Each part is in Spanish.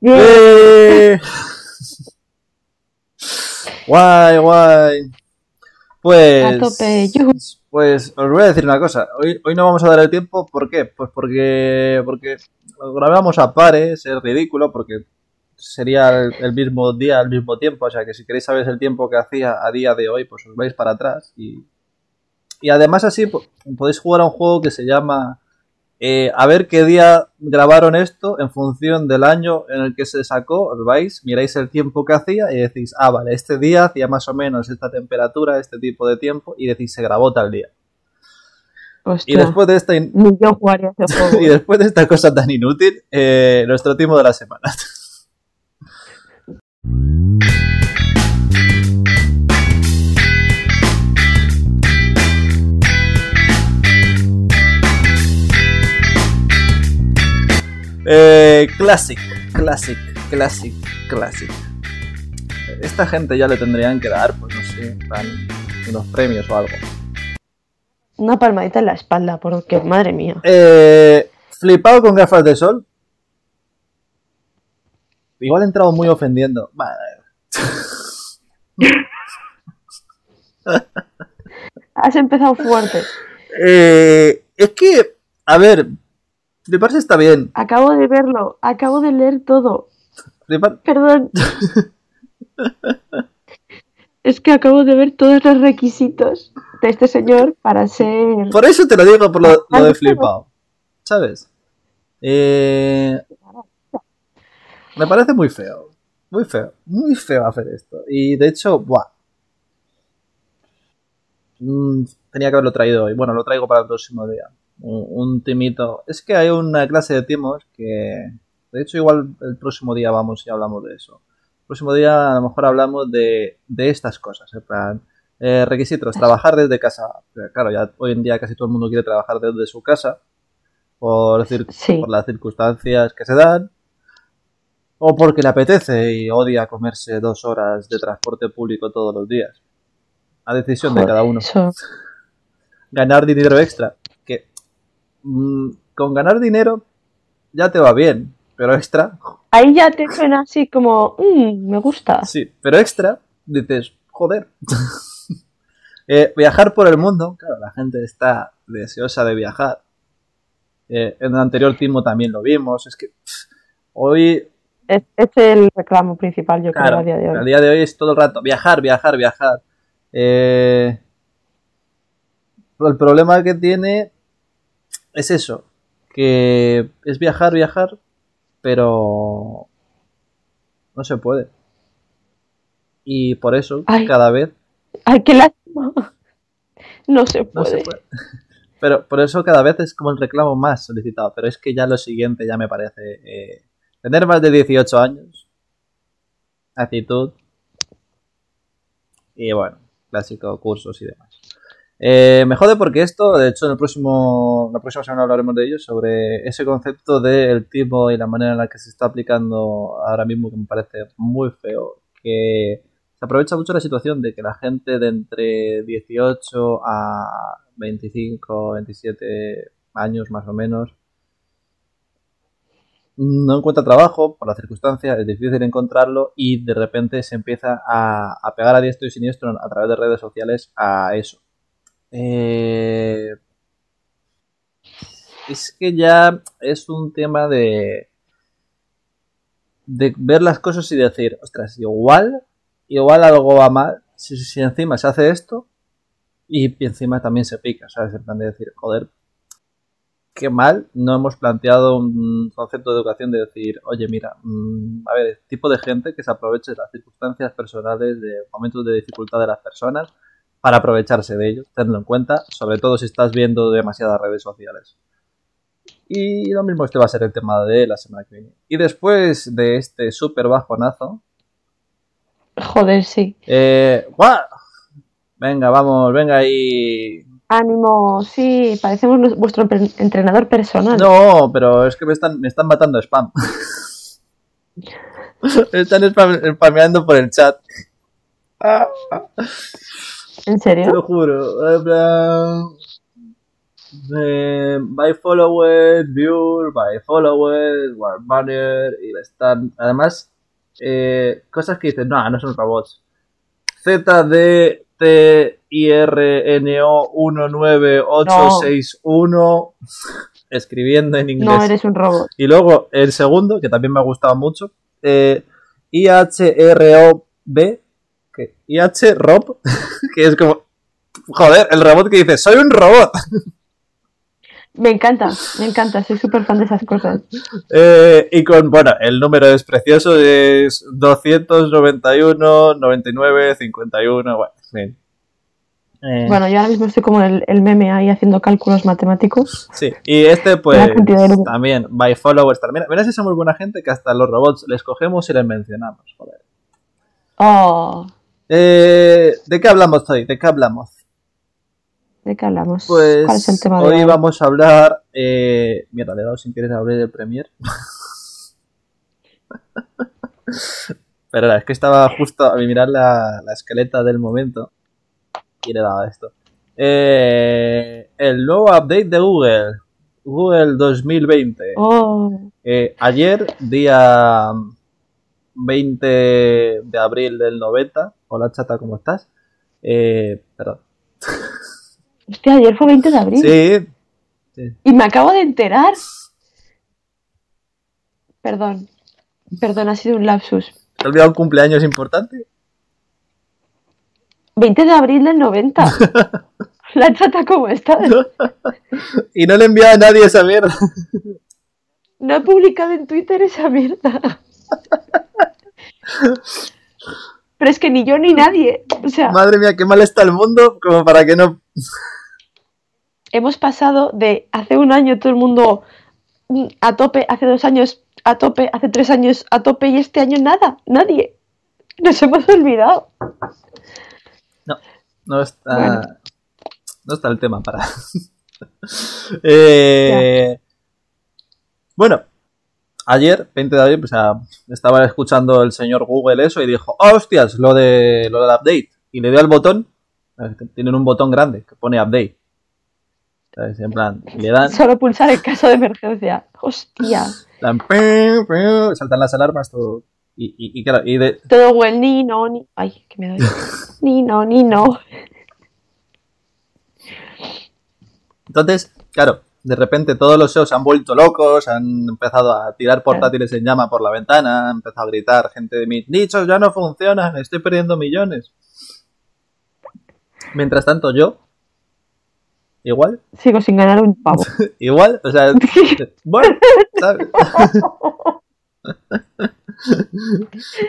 ¡Eh! guay, guay. Pues, A tope, yujú. pues os voy a decir una cosa. Hoy, hoy no vamos a dar el tiempo. ¿Por qué? Pues porque, porque lo grabamos a pares, es ridículo, porque sería el, el mismo día, al mismo tiempo. O sea que si queréis saber el tiempo que hacía a día de hoy, pues os vais para atrás. Y, y además así po- podéis jugar a un juego que se llama eh, a ver qué día grabaron esto en función del año en el que se sacó, os vais, miráis el tiempo que hacía y decís, ah, vale, este día hacía más o menos esta temperatura, este tipo de tiempo, y decís, se grabó tal día. Y después de esta, in- yo y después de esta cosa tan inútil, eh, nuestro timo de la semana. Eh, classic, classic, classic, classic. Esta gente ya le tendrían que dar, pues no sé, unos premios o algo. Una palmadita en la espalda, porque madre mía. Eh, flipado con gafas de sol. Igual he entrado muy ofendiendo. Vale. Has empezado fuerte. Eh, es que, a ver, fliparse está bien. Acabo de verlo, acabo de leer todo. Perdón. Es que acabo de ver todos los requisitos de este señor para ser. Por eso te lo digo, por lo, lo de flipado. ¿Sabes? Eh, me parece muy feo. Muy feo. Muy feo hacer esto. Y de hecho, buah. Mm, tenía que haberlo traído hoy. Bueno, lo traigo para el próximo día. Un, un timito. Es que hay una clase de timos que. De hecho, igual el próximo día vamos y hablamos de eso. El próximo día a lo mejor hablamos de, de estas cosas. En plan, eh, requisitos, trabajar desde casa. Claro, ya hoy en día casi todo el mundo quiere trabajar desde su casa. Por, Sí. por las circunstancias que se dan. O porque le apetece y odia comerse dos horas de transporte público todos los días. A decisión de cada uno. eso. Ganar dinero extra. Mm, con ganar dinero ya te va bien. Pero extra, Ahí ya te suena así como. "Mm, me gusta. sí. Pero extra, dices, joder. Eh, viajar por el mundo. Claro, la gente está deseosa de viajar. Eh, en el anterior timo también lo vimos. Es que pff, hoy Es, es el reclamo principal, yo creo, a día de al hoy. día de hoy es todo el rato viajar, viajar, viajar. Eh, el problema que tiene es eso, que es viajar, viajar, pero no se puede. Y por eso Ay. cada vez ¡Ay, qué lástima! No se no se puede. puede. Pero por eso cada vez es como el reclamo más solicitado. Pero es que ya lo siguiente ya me parece eh, tener más de 18 años, actitud y bueno, clásico, cursos y demás. Eh, me jode porque esto, de hecho, en el próximo, la próxima semana hablaremos de ello, sobre ese concepto del tipo y la manera en la que se está aplicando ahora mismo, que me parece muy feo, que se aprovecha mucho la situación de que la gente de entre 18 a 25, 27 años más o menos no encuentra trabajo por las circunstancias, es difícil encontrarlo y de repente se empieza a pegar a diestro y siniestro a través de redes sociales a eso. Eh, es que ya es un tema de ver las cosas y decir, ostras, igual, igual algo va mal si, si encima se hace esto y, encima también se pica, ¿sabes? En plan de decir, joder, qué mal no hemos planteado un concepto de educación de decir, oye, mira, mm, a ver, tipo de gente que se aproveche de las circunstancias personales, de momentos de dificultad de las personas, para aprovecharse de ellos, tenlo en cuenta, sobre todo si estás viendo demasiadas redes sociales. Y lo mismo este va a ser el tema de la semana que viene. Y después de este súper bajonazo, Joder, sí. eh, ¡guau! Venga, vamos, venga ahí. Ánimo, sí, parecemos vuestro entrenador personal. No, pero es que me están, me están matando spam. me están spam- spameando por el chat. ¿En Te serio? lo juro. En plan, eh, by followers, viewer, by followers, war banner, y están, además, eh, cosas que dicen, no, no son robots. ZDTIRNO 19861 escribiendo en inglés. No eres un robot. Y luego el segundo, que también me ha gustado mucho, eh, IHROB, que IHROB, que es como, joder, el robot que dice, soy un robot. Me encanta, me encanta, soy súper fan de esas cosas. Eh, y con, bueno, el número es precioso, es 291, 99, 51, bueno. Eh, Bueno, yo ahora mismo estoy como el, el meme ahí haciendo cálculos matemáticos. Sí, y este pues de también, by followers también. Mira si somos buena gente que hasta los robots les cogemos y les mencionamos, joder. Oh, Eh, ¿De qué hablamos hoy? ¿De qué hablamos? ¿de qué hablamos? Pues ¿Cuál es el tema de hoy vamos a hablar... Eh, mira, le he dado sin querer abrir el Premiere. Pero es que estaba justo a mirar la, la esqueleta del momento y le he dado esto. Eh, el nuevo update de Google. Google 2020. Oh, Eh, ayer, día 20 de abril del 90. Hola chata, ¿cómo estás? Eh, perdón. hostia, ayer fue 20 de abril. Sí, Y me acabo de enterar. Perdón. Perdón, ha sido un lapsus. ¿te has olvidado un cumpleaños importante? 20 de abril del 90. La chata, ¿cómo estás? Y no le he enviado a nadie esa mierda. No he publicado en Twitter esa mierda. Pero es que ni yo ni nadie. O sea, Madre mía, qué mal está el mundo, como para que no... hemos pasado de hace un año todo el mundo mm, a tope, hace dos años a tope, hace tres años a tope y este año nada, nadie. Nos hemos olvidado. No está... Bueno. No está el tema para... Eh, Bueno, ayer, 20 de abril, pues, ah, estaba escuchando el señor Google eso y dijo, oh, hostias, lo, de, lo del update. Y le dio al botón, eh, tienen un botón grande que pone update. ¿Sabes? En plan, le dan, Solo pulsar en caso de emergencia. Hostia. dan pim, pim, saltan las alarmas, todo. Y, y, y claro, y de, Todo buen ni no, ni. Ay, que me doy. Ni no, ni no. Entonces, claro, de repente todos los SEOs se han vuelto locos, han empezado a tirar portátiles en llama por la ventana, han empezado a gritar, gente de mis nichos ya no funcionan, estoy perdiendo millones. Mientras tanto yo, igual, Sigo sin ganar un pavo. igual, o sea, bueno, ¿sabes?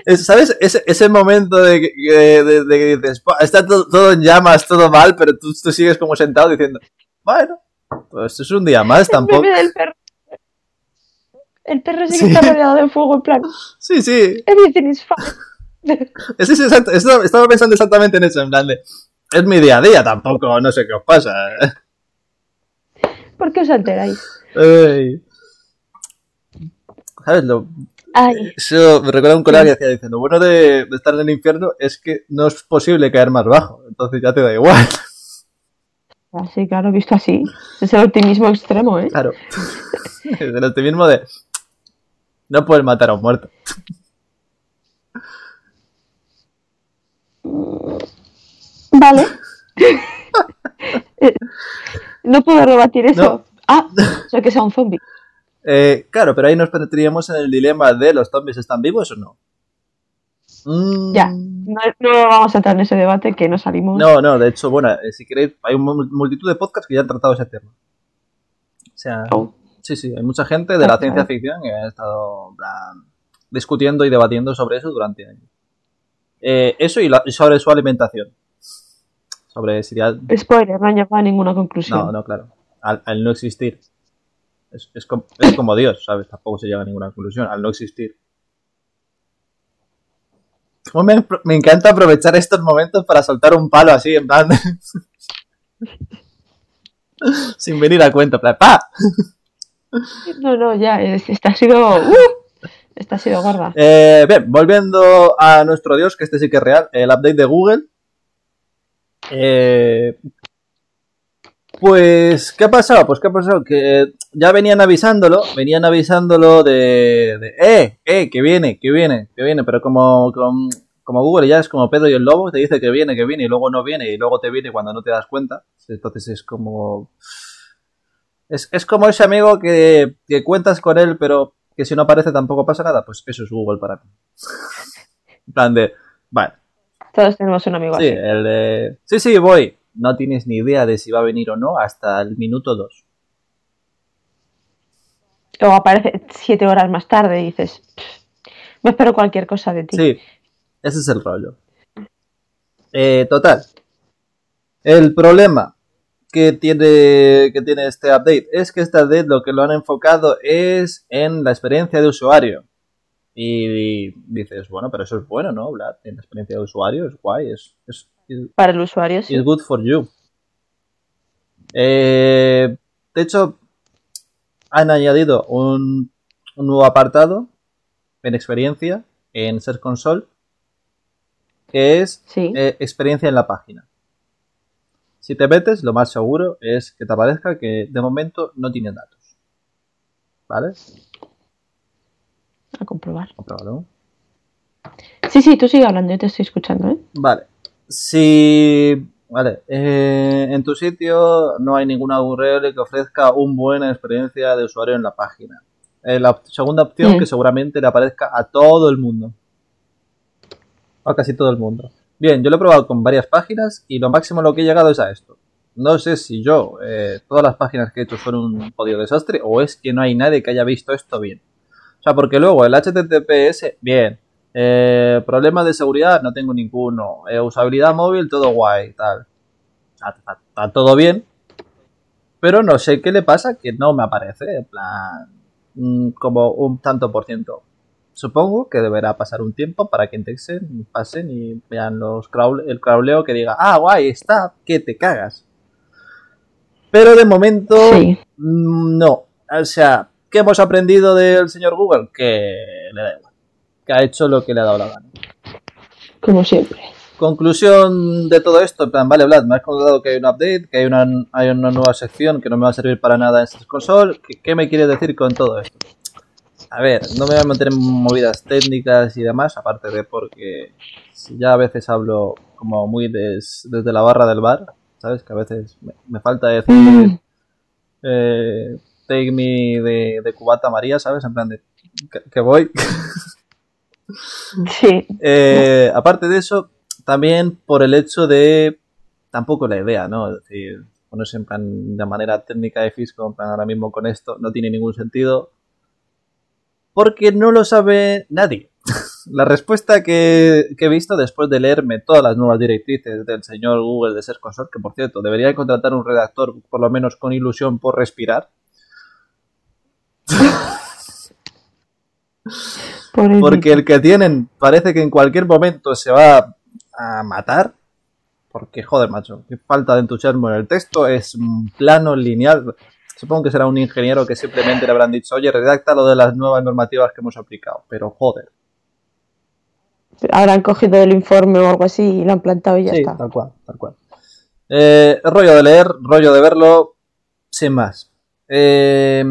Es- ¿Sabes? Ese, ese momento de, que- dices, "Buah, está todo, todo en llamas, todo mal, pero tú, tú sigues como sentado diciendo, bueno, pues es un día más El tampoco. del perro. El perro sí que Sí. está rodeado de fuego, en plan. Sí, sí, Everything is fine. es, es exacto- estaba, estaba pensando exactamente en eso, en plan de, es mi día a día, tampoco, no sé qué os pasa. ¿Por qué os alteráis? Ay. ¿Sabes? Lo, Ay, eso me recuerda a un colega que decía, dice, lo bueno de, de estar en el infierno es que no es posible caer más bajo, entonces ya te da igual. así, claro, visto así. Es el optimismo extremo, ¿eh? Claro. Es el optimismo de, no puedes matar a un muerto. Vale. Eh, no puedo rebatir eso. No. Ah, no que sea un zombie. Eh, claro, pero ahí nos meteríamos en el dilema de los zombies están vivos o no. Mm, Ya. No, no vamos a entrar en ese debate que no salimos. No, no, de hecho, bueno, eh, si queréis, hay una multitud de podcasts que ya han tratado ese tema. O sea, Oh. sí, sí, hay mucha gente de la ciencia ficción que ha estado plan, discutiendo y debatiendo sobre eso durante años. Eh, eso y, la- y sobre su alimentación. Sobre si ya... Spoiler, no han llegado a ninguna conclusión. No, no, claro. Al, al no existir. Es, es, com- es como Dios, ¿sabes? Tampoco se llega a ninguna conclusión. Al no existir. Cómo me, me encanta aprovechar estos momentos para soltar un palo así, en plan. Sin venir a cuento, en plan, ¡pa! No, no, ya, es- esta ha sido. ¡uh! esta ha sido gorda. Eh, bien, volviendo a nuestro Dios, que este sí que es real, el update de Google. Eh, Pues, ¿qué ha pasado? Pues, ¿qué ha pasado? Que ya venían avisándolo, venían avisándolo de, de eh, eh, que viene, que viene, que viene, pero como, como, como Google ya es como Pedro y el Lobo, te dice que viene, que viene, y luego no viene, y luego te viene cuando no te das cuenta. Entonces es como... Es, es como ese amigo que, que cuentas con él, pero que si no aparece tampoco pasa nada. Pues eso es Google para mí. en plan de, vale, Todos tenemos un amigo Sí, así. el de... Sí, sí, voy. No tienes ni idea de si va a venir o no hasta el minuto 2. Luego aparece siete horas más tarde y dices, "Pff, me espero cualquier cosa de ti. Sí, ese es el rollo. Eh, total. El problema que tiene, que tiene este update es que este update lo que lo han enfocado es en la experiencia de usuario. Y dices, bueno, pero eso es bueno, ¿no? Vlad? En la experiencia de usuario es guay, es, es, Para el usuario, sí. It's good for you. Eh, de hecho, han añadido un, un nuevo apartado en experiencia en Search Console que es Sí. eh, experiencia en la página. Si te metes, lo más seguro es que te aparezca que de momento no tiene datos. ¿Vale? A comprobar. Compruébalo. Sí, sí, tú sigue hablando, yo te estoy escuchando, ¿eh? Vale. Si. Vale. eh, en tu sitio no hay ninguna URL que ofrezca una buena experiencia de usuario en la página. Eh, la op- segunda opción Mm. que seguramente le aparezca a todo el mundo. A casi todo el mundo. Bien, yo lo he probado con varias páginas y lo máximo a lo que he llegado es a esto. No sé si yo, eh, todas las páginas que he hecho son un jodido desastre o es que no hay nadie que haya visto esto bien. O sea, porque luego el HTTPS, bien. Eh, problemas de seguridad, no tengo ninguno. Eh, usabilidad móvil, todo guay, tal. Está, está- está todo bien. Pero no sé qué le pasa que no me aparece. En plan, mm, como un tanto por ciento. Supongo que deberá pasar un tiempo para que indexen, pasen y vean los crawl- el crawleo que diga, ah, guay, está, que te cagas. Pero de momento, Sí. Mm, No, o sea, ¿qué hemos aprendido del señor Google? Que le da igual, que ha hecho lo que le ha dado la gana. Como siempre. Conclusión de todo esto, en plan, vale, Vlad, me has contado que hay un update, que hay una, hay una nueva sección que no me va a servir para nada en estas console. ¿Qué, qué me quieres decir con todo esto? A ver, no me voy a meter en movidas técnicas y demás, aparte de porque si ya a veces hablo como muy des- desde la barra del bar, ¿sabes? Que a veces me, me falta decir Mm. eh, take me de, de cubata María, ¿sabes? En plan de que, que voy. Sí. Eh, aparte de eso, también por el hecho de tampoco la idea, ¿no? Es decir, ponerse en plan de manera técnica de fisco, en plan ahora mismo con esto, no tiene ningún sentido. Porque no lo sabe nadie. La respuesta que, que he visto después de leerme todas las nuevas directrices del señor Google de Search Console, que por cierto, debería contratar un redactor por lo menos con ilusión por respirar, Pobrecito. Porque el que tienen parece que en cualquier momento se va a matar. Porque, joder, macho, qué falta de entusiasmo en el texto. Es un plano lineal. Supongo que será un ingeniero que simplemente le habrán dicho, oye, redacta lo de las nuevas normativas que hemos aplicado. Pero, joder. Habrán cogido el informe o algo así y lo han plantado y ya Sí, está. tal cual, tal cual. Eh, rollo de leer, rollo de verlo, sin más. Eh,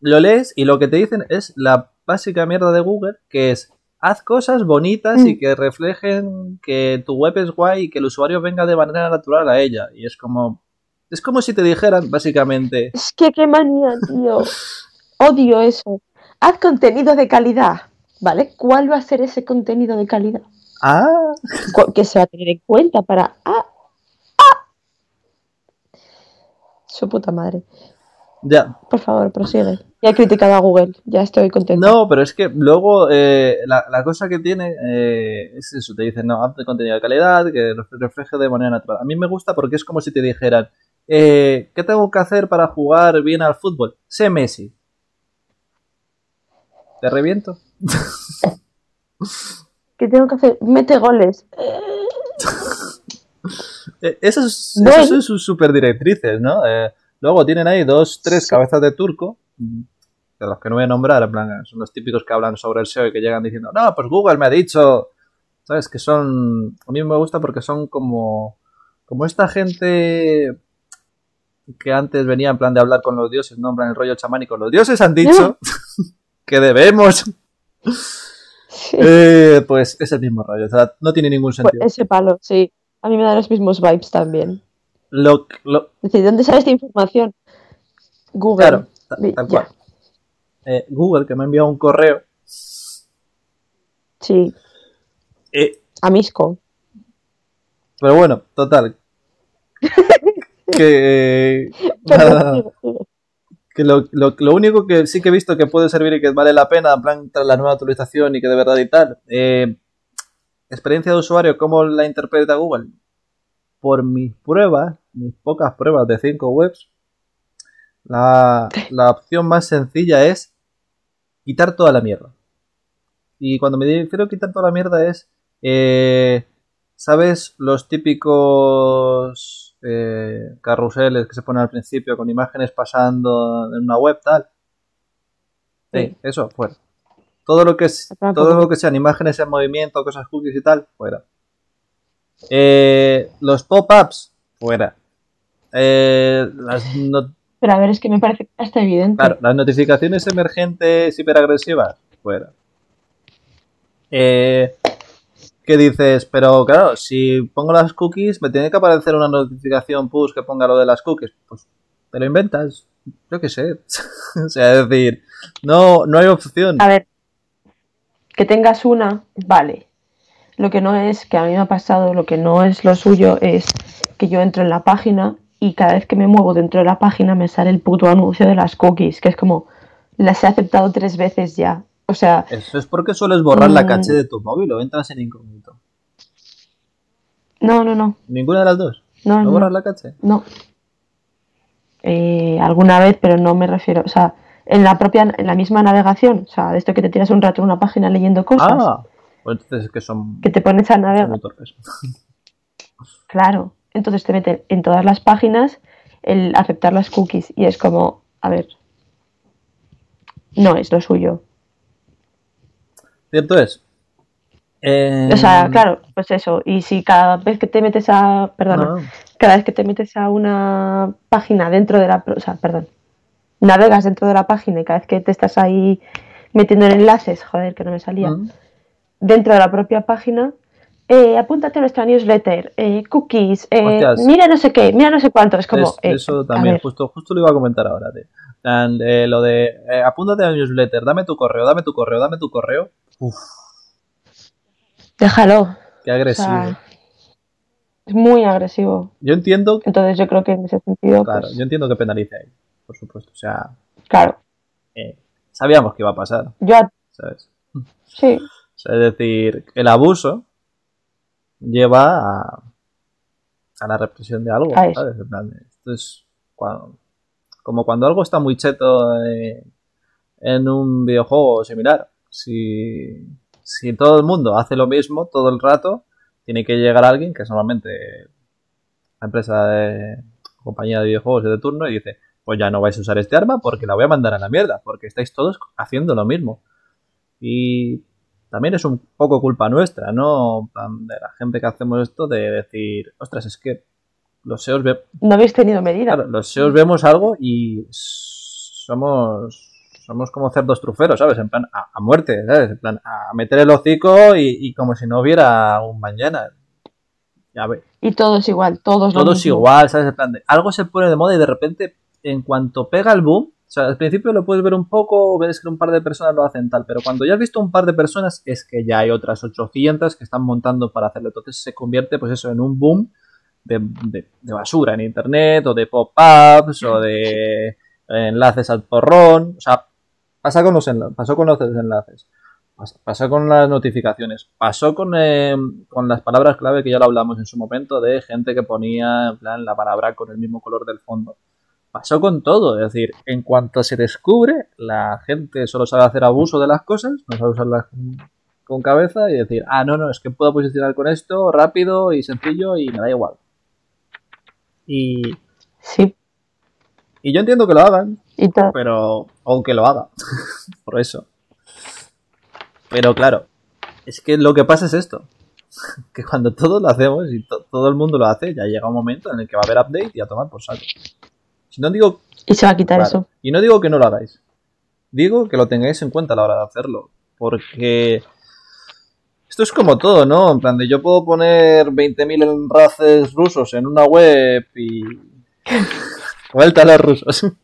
lo lees y lo que te dicen es la básica mierda de Google, que es haz cosas bonitas y Mm. que reflejen que tu web es guay y que el usuario venga de manera natural a ella. Y es como... Es como si te dijeran, básicamente, Es que qué manía, tío. Odio eso. Haz contenido de calidad. ¿Vale? ¿Cuál va a ser ese contenido de calidad? ah, Que se va a tener en cuenta para. ¡Ah! ¡Ah! Su puta madre. Ya, Por favor, prosigue. Ya he criticado a Google. Ya estoy contenta. No, pero es que luego eh, la, la cosa que tiene eh, es eso, te dicen, no, haz contenido de calidad, que ref- refleje de manera natural. A mí me gusta porque es como si te dijeran, eh, ¿qué tengo que hacer para jugar bien al fútbol? Sé Messi. ¿Te reviento? ¿Qué tengo que hacer? Mete goles. Eh, esas, esas es- son sus super directrices, ¿no? Eh, luego tienen ahí dos, tres cabezas de turco, de los que no voy a nombrar, en plan, son los típicos que hablan sobre el SEO y que llegan diciendo, no, pues Google me ha dicho, ¿sabes? Que son, a mí me gusta porque son como, como esta gente que antes venía en plan de hablar con los dioses, no en plan el rollo chamánico. Los dioses han dicho que debemos. Eh, pues es el mismo rollo, o sea, no tiene ningún Pues sentido. ese palo, sí. A mí me da los mismos vibes también. Lo, lo- ¿dónde sale esta información? Google. claro, tal cual. Eh, Google, que me ha enviado un correo. Sí, eh, a Misco. pero bueno, total. que. Perdón. Que lo, lo, lo único que sí que he visto que puede servir y que vale la pena, en plan, tras la nueva actualización y que de verdad y tal, eh, experiencia de usuario, ¿cómo la interpreta Google? Por mis pruebas, mis pocas pruebas de 5 webs, la, la opción más sencilla es quitar toda la mierda. Y cuando me refiero a quitar toda la mierda es, eh, ¿sabes? Los típicos eh, carruseles que se ponen al principio con imágenes pasando en una web, tal. Sí, Sí. eso, fuera. Todo lo que es, todo lo que sean imágenes en movimiento, cosas cookies y tal, fuera. Eh, los pop-ups, fuera. Eh, las, Pero a ver, es que me parece hasta evidente. claro, las notificaciones emergentes hiperagresivas, fuera. Eh, ¿Qué dices? Pero claro, si pongo las cookies, me tiene que aparecer una notificación push que ponga lo de las cookies. Pues te lo inventas. Yo qué sé. o sea, es decir, no, no hay opción. A ver, que tengas una, vale. Lo que no es, que a mí me ha pasado, lo que no es lo suyo es que yo entro en la página y cada vez que me muevo dentro de la página me sale el puto anuncio de las cookies, que es como, las he aceptado tres veces ya. O sea, Eso es porque sueles borrar la Mm. caché de tu móvil o entras en incógnito. no, no, no, Ninguna de las dos. no, ¿No no, borras la caché? no. Eh, alguna vez, pero no me refiero, o sea, en la propia, en la misma navegación, o sea, de esto que te tiras un rato en una página leyendo cosas, Ah, pues entonces es que son, que te pones a navegar. muy torpes. Claro, entonces te meten en todas las páginas el aceptar las cookies y es como, a ver, no es lo suyo. Cierto es. Eh, O sea, claro, pues eso, y si cada vez que te metes a, perdona, no, cada vez que te metes a una página dentro de la, o sea, perdón, navegas dentro de la página y cada vez que te estás ahí metiendo en enlaces, joder, que no me salía, mm, dentro de la propia página, eh, apúntate a nuestra newsletter, eh, cookies, eh, mira no sé qué, mira no sé cuánto, es como, Es- eso también, justo, justo lo iba a comentar ahora. tío. Eh, lo de eh, apúntate a la newsletter, dame tu correo, dame tu correo, dame tu correo. Uf, Déjalo. qué O agresivo. sea, es muy agresivo. Yo entiendo, Entonces yo creo que en ese sentido, claro, pues, yo entiendo que penalice ahí, por supuesto. O sea, claro. eh, sabíamos que iba a pasar, Yo ¿sabes? sí, es decir, el abuso lleva a, a la represión de algo. ¿sabes? En plan, esto es cuando- como cuando algo está muy cheto eh, en un videojuego similar. Si, si todo el mundo hace lo mismo todo el rato, tiene que llegar alguien, que es normalmente la empresa de compañía de videojuegos de turno, y dice, pues ya no vais a usar este arma porque la voy a mandar a la mierda, porque estáis todos haciendo lo mismo. Y también es un poco culpa nuestra, ¿no? De la gente que hacemos esto, de decir, ostras, es que los SEOs, ve- no habéis tenido medida. claro, los SEOs vemos algo y somos somos como cerdos truferos, ¿sabes? En plan, a, a muerte, ¿sabes? En plan, a meter el hocico y, y como si no hubiera un mañana. Ya ve, Y todos igual, todos lo todos mismo. igual, ¿sabes? En plan, de, algo se pone de moda y de repente, en cuanto pega el boom, o sea, al principio lo puedes ver un poco, ves que un par de personas lo hacen tal, pero cuando ya has visto un par de personas, es que ya hay otras 800 que están montando para hacerlo. Entonces se convierte, pues eso, en un boom de, basura en internet, o de pop-ups, o de enlaces al porrón. O sea, pasa con los enla- pasó con los enlaces. Pas- Pasó con las notificaciones, pasó con, eh, con las palabras clave que ya lo hablamos en su momento de gente que ponía en plan la palabra con el mismo color del fondo. Pasó con todo, es decir, en cuanto se descubre, la gente solo sabe hacer abuso de las cosas, no sabe usarlas con, cabeza y decir, ah, no, no, es que puedo posicionar con esto rápido y sencillo y me da igual. Y, Sí, y yo entiendo que lo hagan, y pero o que lo haga por eso. Pero claro es que lo que pasa es esto que cuando todos lo hacemos y to- todo el mundo lo hace ya llega un momento en el que va a haber update y a tomar por saco no digo Y se va a quitar Claro. eso. Y no digo que no lo hagáis. Digo que lo tengáis en cuenta a la hora de hacerlo. Porque esto es como todo, ¿no? En plan de yo puedo poner 20.000 enlaces rusos en una web y... Vuelta a los rusos.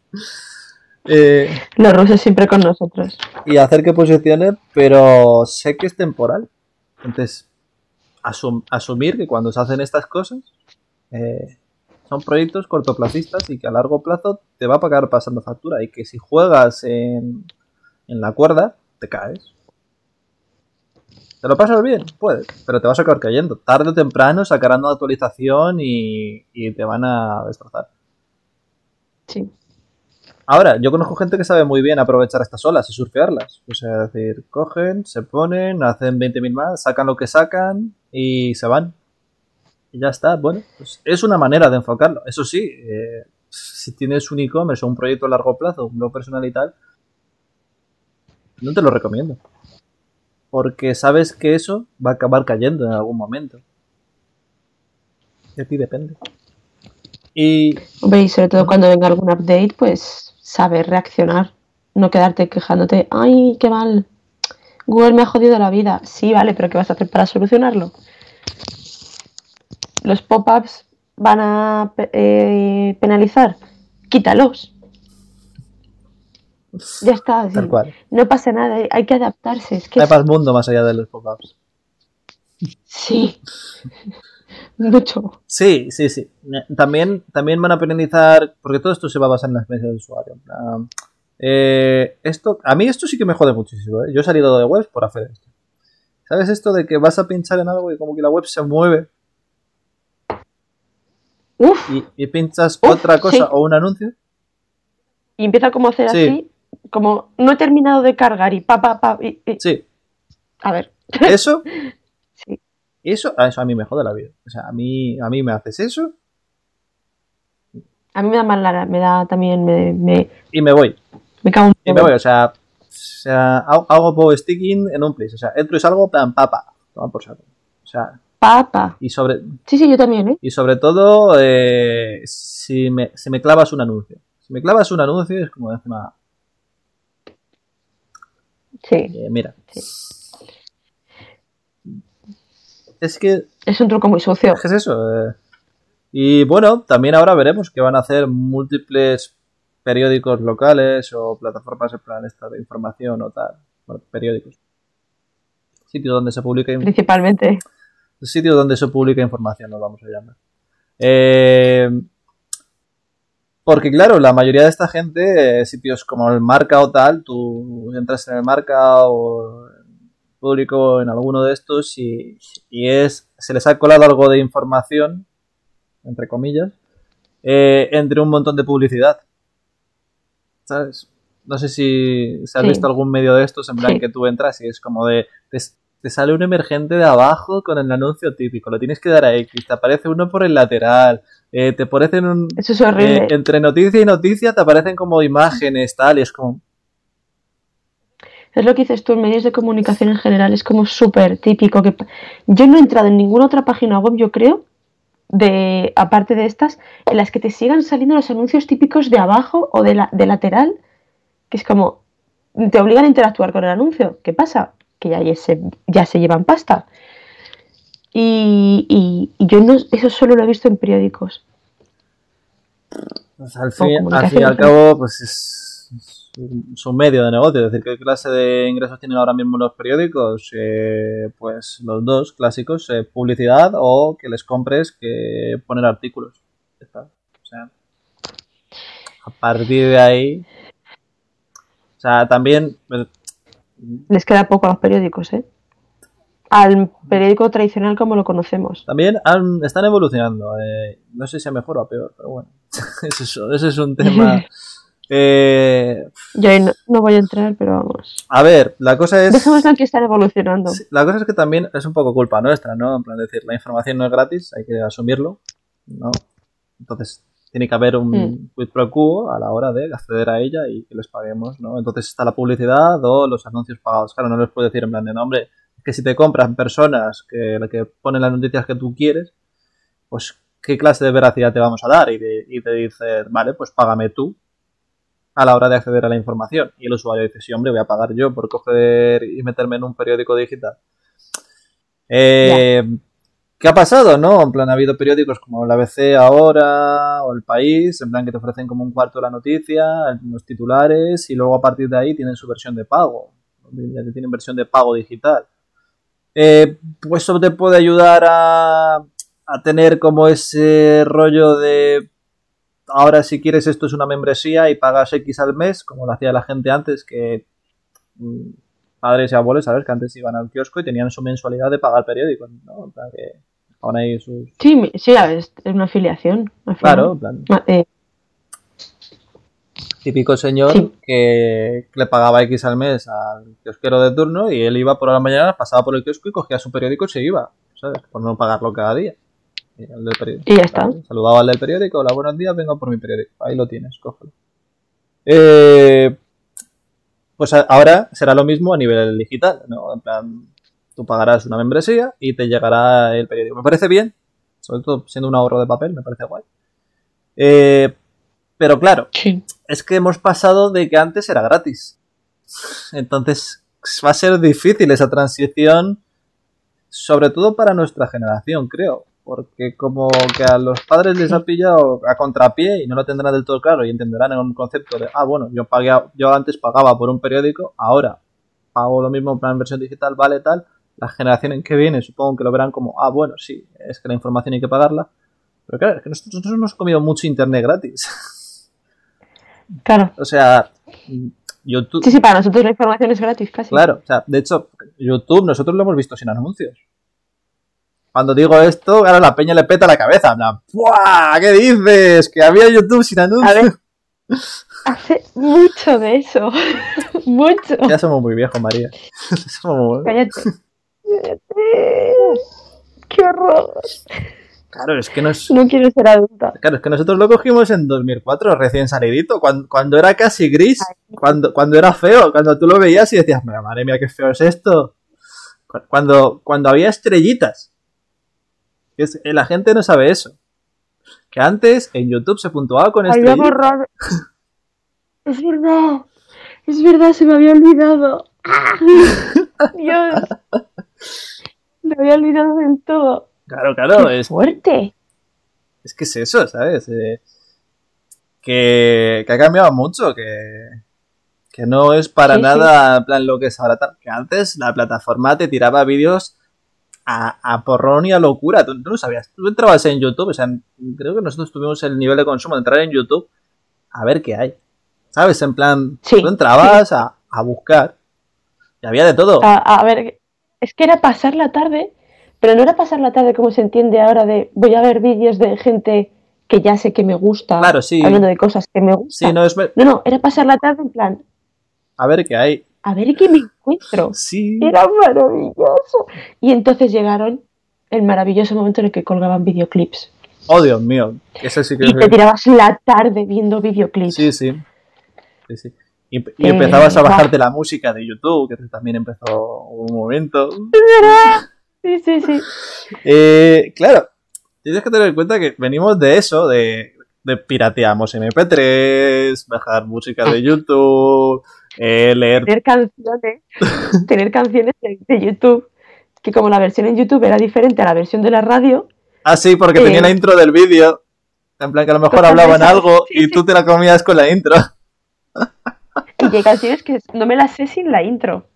Eh, Los rusos siempre con nosotros. y hacer que posicione, pero sé que es temporal. Entonces, asum- asumir que cuando se hacen estas cosas, eh, son proyectos cortoplacistas y que a largo plazo te va a pagar pasando factura y que si juegas en, en la cuerda, te caes. ¿Te lo pasas bien? Puedes, pero te vas a acabar cayendo. Tarde o temprano sacarán una actualización y, y te van a destrozar. Sí. Ahora, yo conozco gente que sabe muy bien aprovechar estas olas y surfearlas. O sea, es decir, cogen, se ponen, hacen 20.000 más, sacan lo que sacan y se van. Y ya está. Bueno, pues es una manera de enfocarlo. Eso sí, eh, si tienes un e-commerce o un proyecto a largo plazo, un blog personal y tal, no te lo recomiendo. Porque sabes que eso va a acabar cayendo en algún momento. De ti depende. Y y sobre todo cuando venga algún update, pues saber reaccionar. No quedarte quejándote, ay, qué mal. Google me ha jodido la vida. Sí, vale, pero ¿qué vas a hacer para solucionarlo? Los pop-ups van a eh, penalizar. Quítalos. Ya está. sí. tal cual. No pasa nada, hay- hay que adaptarse. Es que Hay más mundo más allá de los pop-ups. sí. Mucho. Sí, sí, sí. También, también van a penalizar, porque todo esto se va a basar en la experiencia del usuario. eh, esto, a mí esto sí que me jode muchísimo. ¿eh? Yo he salido de webs por hacer esto. ¿Sabes esto de que vas a pinchar en algo y como que la web se mueve Uf. y, y pinchas Uf, otra cosa sí. o un anuncio? Y empieza como a hacer Sí. así, como no he terminado de cargar y pa, pa, pa. y- y- Sí, A ver. eso, Sí. eso, a eso a mí me jode la vida. O sea, a mí, a mí me haces eso A mí me da mal la, me da también, me, me, y me voy. me cago un Y me voy, o sea, o sea hago, hago sticking en un place. O sea, entro y salgo, plan, papa. Toma por saco. O sea, Papa. y sobre, Sí, sí, yo también, ¿eh? Y sobre todo, eh, si, me, si me clavas un anuncio. Si me clavas un anuncio es como encima, Sí. eh, mira. Sí. Es que, Es un truco muy sucio. ¿qué es eso? Eh, y bueno, también ahora veremos que van a hacer múltiples periódicos locales o plataformas en plan esta de información o tal. Bueno, periódicos. Sitios donde se publica in- Principalmente. Sitios donde se publica información, nos vamos a llamar. Eh, porque claro, la mayoría de esta gente, eh, sitios como el marca o tal, tú entras en el marca o en público en alguno de estos y, y es se les ha colado algo de información, entre comillas, eh, entre un montón de publicidad. ¿Sabes? No sé si, si has Sí. visto algún medio de estos en plan Sí. que tú entras y es como de te sale un emergente de abajo con el anuncio típico, lo tienes que dar a X, te aparece uno por el lateral, eh, te aparecen un, Eso es horrible. eh, entre noticia y noticia te aparecen como imágenes, tal, y es como, Es lo que dices tú en medios de comunicación en general, es como súper típico. que Yo no he entrado en ninguna otra página web, yo creo, de aparte de estas, en las que te sigan saliendo los anuncios típicos de abajo o de, la, de lateral, que es como, te obligan a interactuar con el anuncio. ¿Qué pasa? Que ya, ya se, ya se llevan pasta. Y, y- y yo no, eso solo lo he visto en periódicos. pues, al, fin, al comunicación fin y al cabo, pues es, es un- medio de negocio, es decir, ¿qué clase de ingresos tienen ahora mismo los periódicos? Eh, pues los dos clásicos, eh, publicidad o que les compres que poner artículos. Está. O sea, a partir de ahí, o sea, también... Les queda poco a los periódicos, ¿eh? Al periódico tradicional como lo conocemos. También han- están evolucionando. eh, no sé si a mejor o a peor, pero bueno. Ese es, ese es un tema. Eh, Yo ahí no, no voy a entrar, pero vamos. a ver, la cosa es. Dejémoslo que están evolucionando. La cosa es que también es un poco culpa nuestra, ¿no? En plan, decir, la información no es gratis, hay que asumirlo, ¿no? Entonces, tiene que haber un Mm. quid pro quo a la hora de acceder a ella y que les paguemos, ¿no? Entonces está la publicidad o los anuncios pagados. Claro, no les puedo decir en plan de nombre, que si te compran personas que, que ponen las noticias que tú quieres, pues qué clase de veracidad te vamos a dar y, te- y te dice, vale, pues págame tú a la hora de acceder a la información. Y el usuario dice, sí, hombre, voy a pagar yo por coger y meterme en un periódico digital. Eh, ¿Qué ha pasado, no? En plan, ha habido periódicos como la ABC ahora o El País, en plan que te ofrecen como un cuarto de la noticia, los titulares, y luego a partir de ahí tienen su versión de pago. Ya tienen versión de pago digital. Eh, pues eso te puede ayudar a, a tener como ese rollo de ahora si quieres esto es una membresía y pagas X al mes, como lo hacía la gente antes, que mm, padres y abuelos, ¿sabes? Que antes iban al kiosco y tenían su mensualidad de pagar periódicos, ¿no? En plan que ahora hay sus... Sí, sí, es, una afiliación. Claro, en plan, Ma- eh, típico señor Sí. que le pagaba X al mes al kiosquero de turno y él iba por la mañana, pasaba por el kiosco y cogía su periódico y se iba, ¿sabes? Por no pagarlo cada día. Y el del periódico. Y ya está. Saludaba al del periódico, hola, buenos días, vengo por mi periódico. Ahí lo tienes, cógelo. Eh, pues ahora será lo mismo a nivel digital, ¿no? En plan, tú pagarás una membresía y te llegará el periódico. Me parece bien, sobre todo siendo un ahorro de papel, me parece guay. Eh, pero claro, sí. es que hemos pasado de que antes era gratis. Entonces va a ser difícil esa transición, sobre todo para nuestra generación, creo. Porque como que a los padres les ha pillado a contrapié y no lo tendrán del todo claro y entenderán en un concepto de, ah, bueno, yo pagué, yo antes pagaba por un periódico, ahora pago lo mismo en plan versión digital, vale tal. La generación en que viene supongo que lo verán como, ah, bueno, sí, es que la información hay que pagarla. Pero claro, es que nosotros, nosotros hemos comido mucho internet gratis. Claro. O sea, YouTube. Sí, sí, para nosotros la información es gratis casi. Claro, o sea, de hecho, YouTube nosotros lo hemos visto sin anuncios. Cuando digo esto, ahora la peña le peta la cabeza. Plan, ¡buah! ¿Qué dices? Que había YouTube sin anuncios. A ver. Hace mucho de eso. mucho. Ya somos muy viejos, María. Somos muy- Cállate. Qué horror. Claro, es que nos... No quiero ser adulta. Claro, es que nosotros lo cogimos en 2004, recién salidito, cuando, cuando era casi gris, cuando, cuando era feo, cuando tú lo veías y decías, "Pero, madre mía, qué feo es esto. Cu- Cuando, cuando había estrellitas. Es- la gente no sabe eso. Que antes en YouTube se puntuaba con Había estrellitas. borrado. Es verdad. Es verdad, se me había olvidado. ¡Ah! Dios. Me había olvidado del todo. Claro, claro, Qué es, fuerte. es que es eso, ¿sabes? Eh, que, que ha cambiado mucho, que, que no es para Sí, sí. nada en plan lo que es ahora. Que antes la plataforma te tiraba vídeos a, a porrón y a locura. Tú, tú no sabías. Tú entrabas en YouTube, o sea, creo que nosotros tuvimos el nivel de consumo de entrar en YouTube a ver qué hay. ¿Sabes? En plan, Sí, tú entrabas a, a buscar y había de todo. A, a ver, es que era pasar la tarde, pero no era pasar la tarde como se entiende ahora de voy a ver vídeos de gente que ya sé que me gusta, Claro, sí. hablando de cosas que me gustan. Sí, no es. no, no, era pasar la tarde en plan, A ver qué hay. a ver qué me encuentro. Sí. Era maravilloso. Y entonces llegaron el maravilloso momento en el que colgaban videoclips. Oh, Dios mío. Ese sí que Y te tirabas la tarde viendo videoclips. Sí, sí. Sí, sí. Y, y Eh, empezabas a bajarte la música de YouTube, que también empezó un momento. Sí, sí, sí. Eh, claro, tienes que tener en cuenta que venimos de eso, de, de pirateamos MP3, bajar música de YouTube, eh, leer. Tener canciones, tener canciones de, de YouTube, que como la versión en YouTube era diferente a la versión de la radio, Ah, sí, porque Eh. tenía la intro del vídeo. En plan que a lo mejor hablaban algo sí, y tú te la comías con la intro. y hay canciones que no me las sé sin la intro.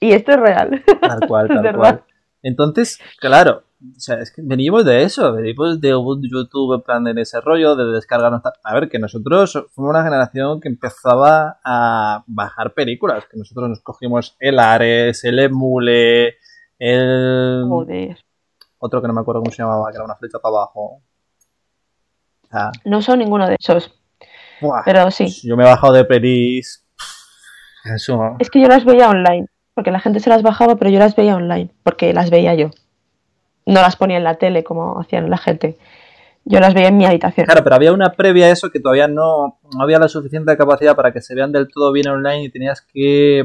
Y esto es real. Tal cual, tal verdad. cual. Entonces, claro, o sea, es que venimos de eso, venimos de un YouTube en plan de ese rollo, de descargarnos. A ver, que nosotros fuimos una generación que empezaba a bajar películas, que nosotros nos cogimos el Ares, el Emule, el. Joder. Otro que no me acuerdo cómo se llamaba, que era una flecha para abajo. Sea, No son ninguno de esos, ¡buah! pero sí. Yo me he bajado de pelis. Eso. Es que yo las veía online, porque la gente se las bajaba, pero yo las veía online, porque las veía yo. No las ponía en la tele como hacían la gente. Yo las veía en mi habitación. Claro, pero había una previa a eso que todavía no, no había la suficiente capacidad para que se vean del todo bien online y tenías que...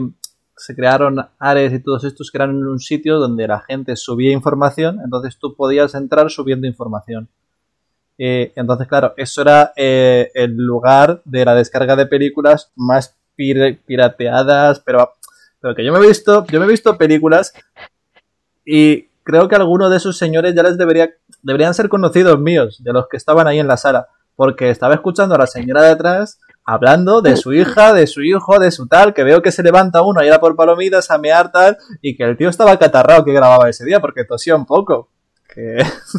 Se crearon Ares y todos estos que eran un sitio donde la gente subía información, entonces tú podías entrar subiendo información. Eh, entonces, claro, eso era eh, el lugar de la descarga de películas más pir- pirateadas, pero, pero que yo me he visto, yo me he visto películas y creo que algunos de esos señores ya les debería, deberían ser conocidos míos, de los que estaban ahí en la sala, porque estaba escuchando a la señora de atrás hablando de su hija, de su hijo, de su tal, que veo que se levanta uno y era por palomitas a mear tal, y que el tío estaba catarrado que grababa ese día porque tosía un poco. Que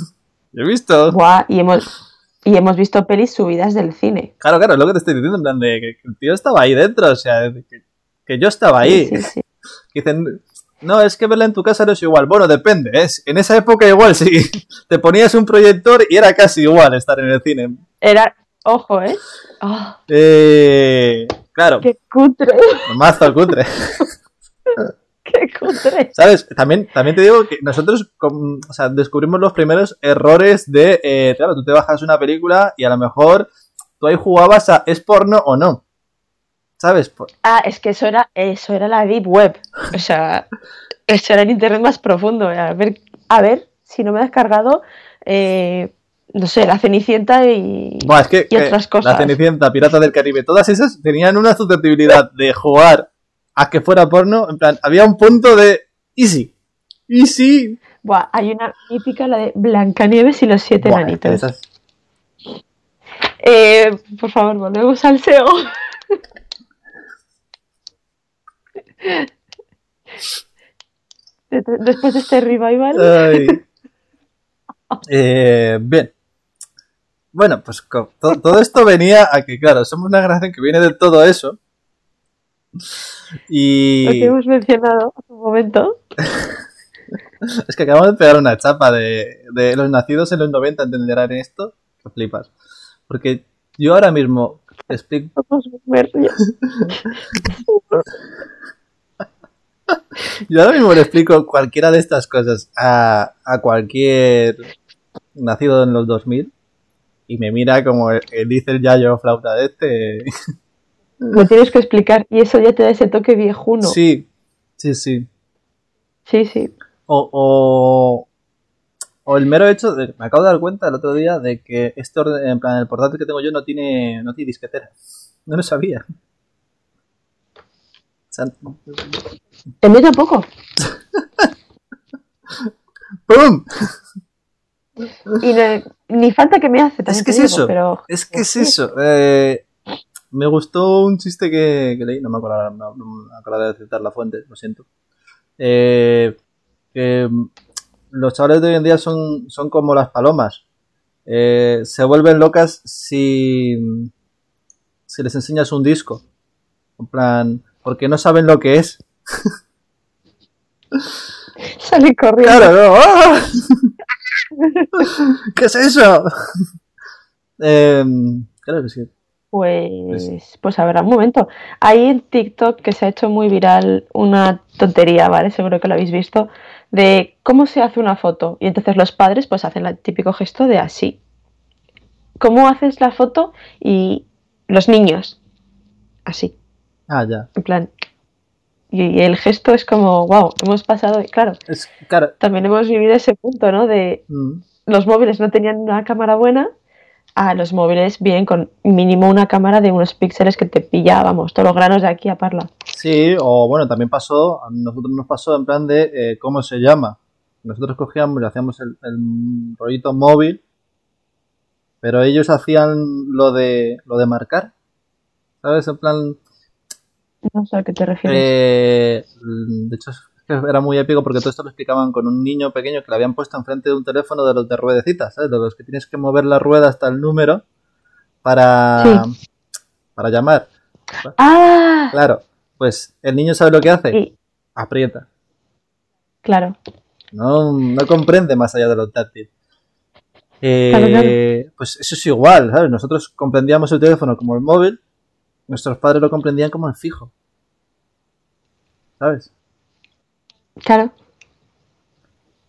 yo he visto. Buah, y hemos, y hemos visto pelis subidas del cine. Claro, claro, es lo que te estoy diciendo, en plan de que el tío estaba ahí dentro, o sea, que, que yo estaba ahí. Sí, sí, sí. Dicen, no, es que verla en tu casa no es igual. Bueno, depende, es en esa época igual sí. Te ponías un proyector y era casi igual estar en el cine. Era, ojo, ¿eh? Ah, Eh, claro, qué cutre, mazo cutre. qué cutre. ¿Sabes? También, también te digo que nosotros com- o sea, descubrimos los primeros errores de, eh, claro, tú te bajas una película y a lo mejor tú ahí jugabas a ¿es porno o no? ¿Sabes? Ah, es que eso era, eso era la deep web. O sea, eso era el internet más profundo. A ver, a ver si no me he descargado, eh, no sé, la Cenicienta y, Buah, es que, y que otras La cosas. Cenicienta, Pirata del Caribe, todas esas tenían una susceptibilidad de jugar a que fuera porno. En plan, había un punto de easy. Easy. Buah, hay una mítica, la de Blancanieves y los siete Buah, enanitos. esas- Eh, por favor, volvemos al SEO. De- de- Después de este revival. Eh, bien. Bueno, pues todo esto venía a que, claro, somos una generación que viene de todo eso. Lo Y que hemos mencionado hace un momento. es que acabamos de pegar una chapa de, de los nacidos en los 90 entenderán esto. Que flipas. Porque yo ahora mismo explico. Yo ahora mismo le explico cualquiera de estas cosas a, a cualquier nacido en los 2000 y me mira como el, el dice el yayo flauta de este. Lo tienes que explicar y eso ya te da ese toque viejuno. Sí, sí, sí. sí. sí. O, o, o el mero hecho de, me acabo de dar cuenta el otro día de que este orden, en plan el portátil que tengo yo no tiene, no tiene disquetera. No lo sabía. El mío tampoco. ¡Pum! Y no- ni falta que me hace. Es que es digo, eso. Pero, Es que es eso. eh, me gustó un chiste que, que leí, no me acuerdo, no, no de citar la fuente, lo siento. Eh, que los chavales de hoy en día son, son como las palomas. Eh, se vuelven locas si, si les enseñas un disco. En plan, porque no saben lo que es. sale corriendo. Claro, no. ¡ah! ¿Qué es eso? Eh, claro que sí. Pues, pues habrá un momento. Hay en TikTok que se ha hecho muy viral una tontería, ¿vale? Seguro que lo habéis visto, de cómo se hace una foto. Y entonces los padres pues hacen el típico gesto de así. ¿Cómo haces la foto? Y los niños, así, Ah, ya. en plan. Y el gesto es como, wow, hemos pasado, y claro, Es, claro. también hemos vivido ese punto, ¿no? De mm, los móviles no tenían una cámara buena, a los móviles vienen con mínimo una cámara de unos píxeles que te pilla, vamos, todos los granos de aquí a parla. Sí, o bueno, también pasó, a nosotros nos pasó en plan de eh, cómo se llama. Nosotros cogíamos y hacíamos el, el rollito móvil, pero ellos hacían lo de lo de marcar. ¿Sabes? En plan, No sé a qué te refieres. eh, de hecho, era muy épico porque todo esto lo explicaban con un niño pequeño que le habían puesto enfrente de un teléfono de los de ruedecitas, ¿sabes? De los que tienes que mover la rueda hasta el número para, para llamar. ¡Ah! Claro, pues el niño sabe lo que hace, aprieta. claro, No, no comprende más allá de lo táctil. Eh, Claro, Pues eso es igual, ¿sabes? Nosotros comprendíamos el teléfono como el móvil, nuestros padres lo comprendían como el fijo. ¿Sabes? Claro.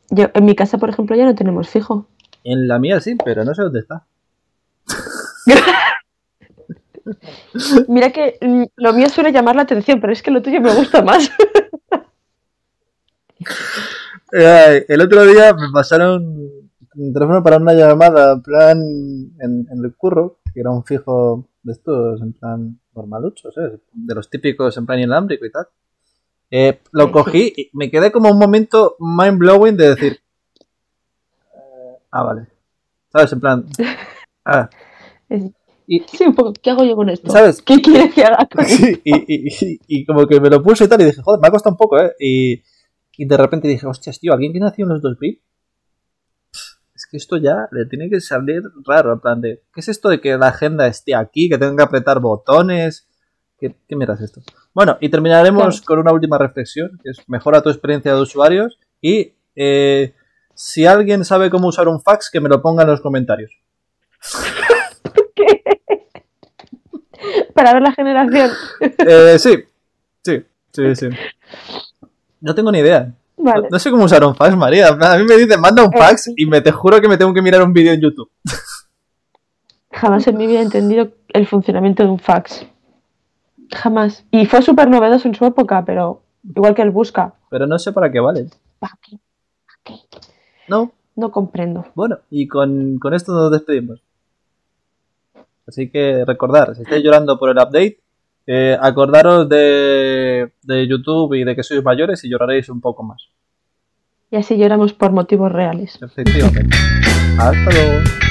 Yo, en mi casa, por ejemplo, ya no tenemos fijo. En la mía sí, pero no sé dónde está. Mira que mm, lo mío suele llamar la atención, pero es que lo tuyo me gusta más. El otro día me pasaron el teléfono para una llamada, en plan, en, en el curro, que era un fijo de estos, en plan, normaluchos, ¿eh? De los típicos, en plan, inalámbrico y tal. Eh, lo cogí y me quedé como un momento mind blowing de decir, ah, vale. ¿Sabes? En plan, ah. Y, Sí, un poco, ¿qué hago yo con esto? ¿Sabes? ¿Qué quieres que haga con? Sí, y, y- y como que me lo puse y tal, y dije, joder, me ha costado un poco, ¿eh? Y, y de repente dije, hostias, tío, ¿alguien que nació en los 2000? Es que esto ya le tiene que salir raro, en plan de, ¿qué es esto de que la agenda esté aquí, que tenga que apretar botones? ¿Qué, qué es esto? Bueno, y terminaremos con una última reflexión, que es mejora tu experiencia de usuarios y eh, si alguien sabe cómo usar un fax, que me lo ponga en los comentarios. Para ver la generación. Eh, sí, sí, sí, sí. No tengo ni idea. Vale. No sé cómo usar un fax, María. A mí me dicen, manda un fax y me te juro que me tengo que mirar un vídeo en YouTube. Jamás en mi vida he entendido el funcionamiento de un fax. Jamás. Y fue súper novedoso en su época, pero igual que el busca. Pero no sé para qué vale. ¿Para qué? ¿Para qué? No. No comprendo. Bueno, y con, con esto nos despedimos. Así que recordar, si estáis llorando por el update, eh, acordaros de, de YouTube y de que sois mayores y lloraréis un poco más. Y así lloramos por motivos reales. Efectivamente. Hasta luego.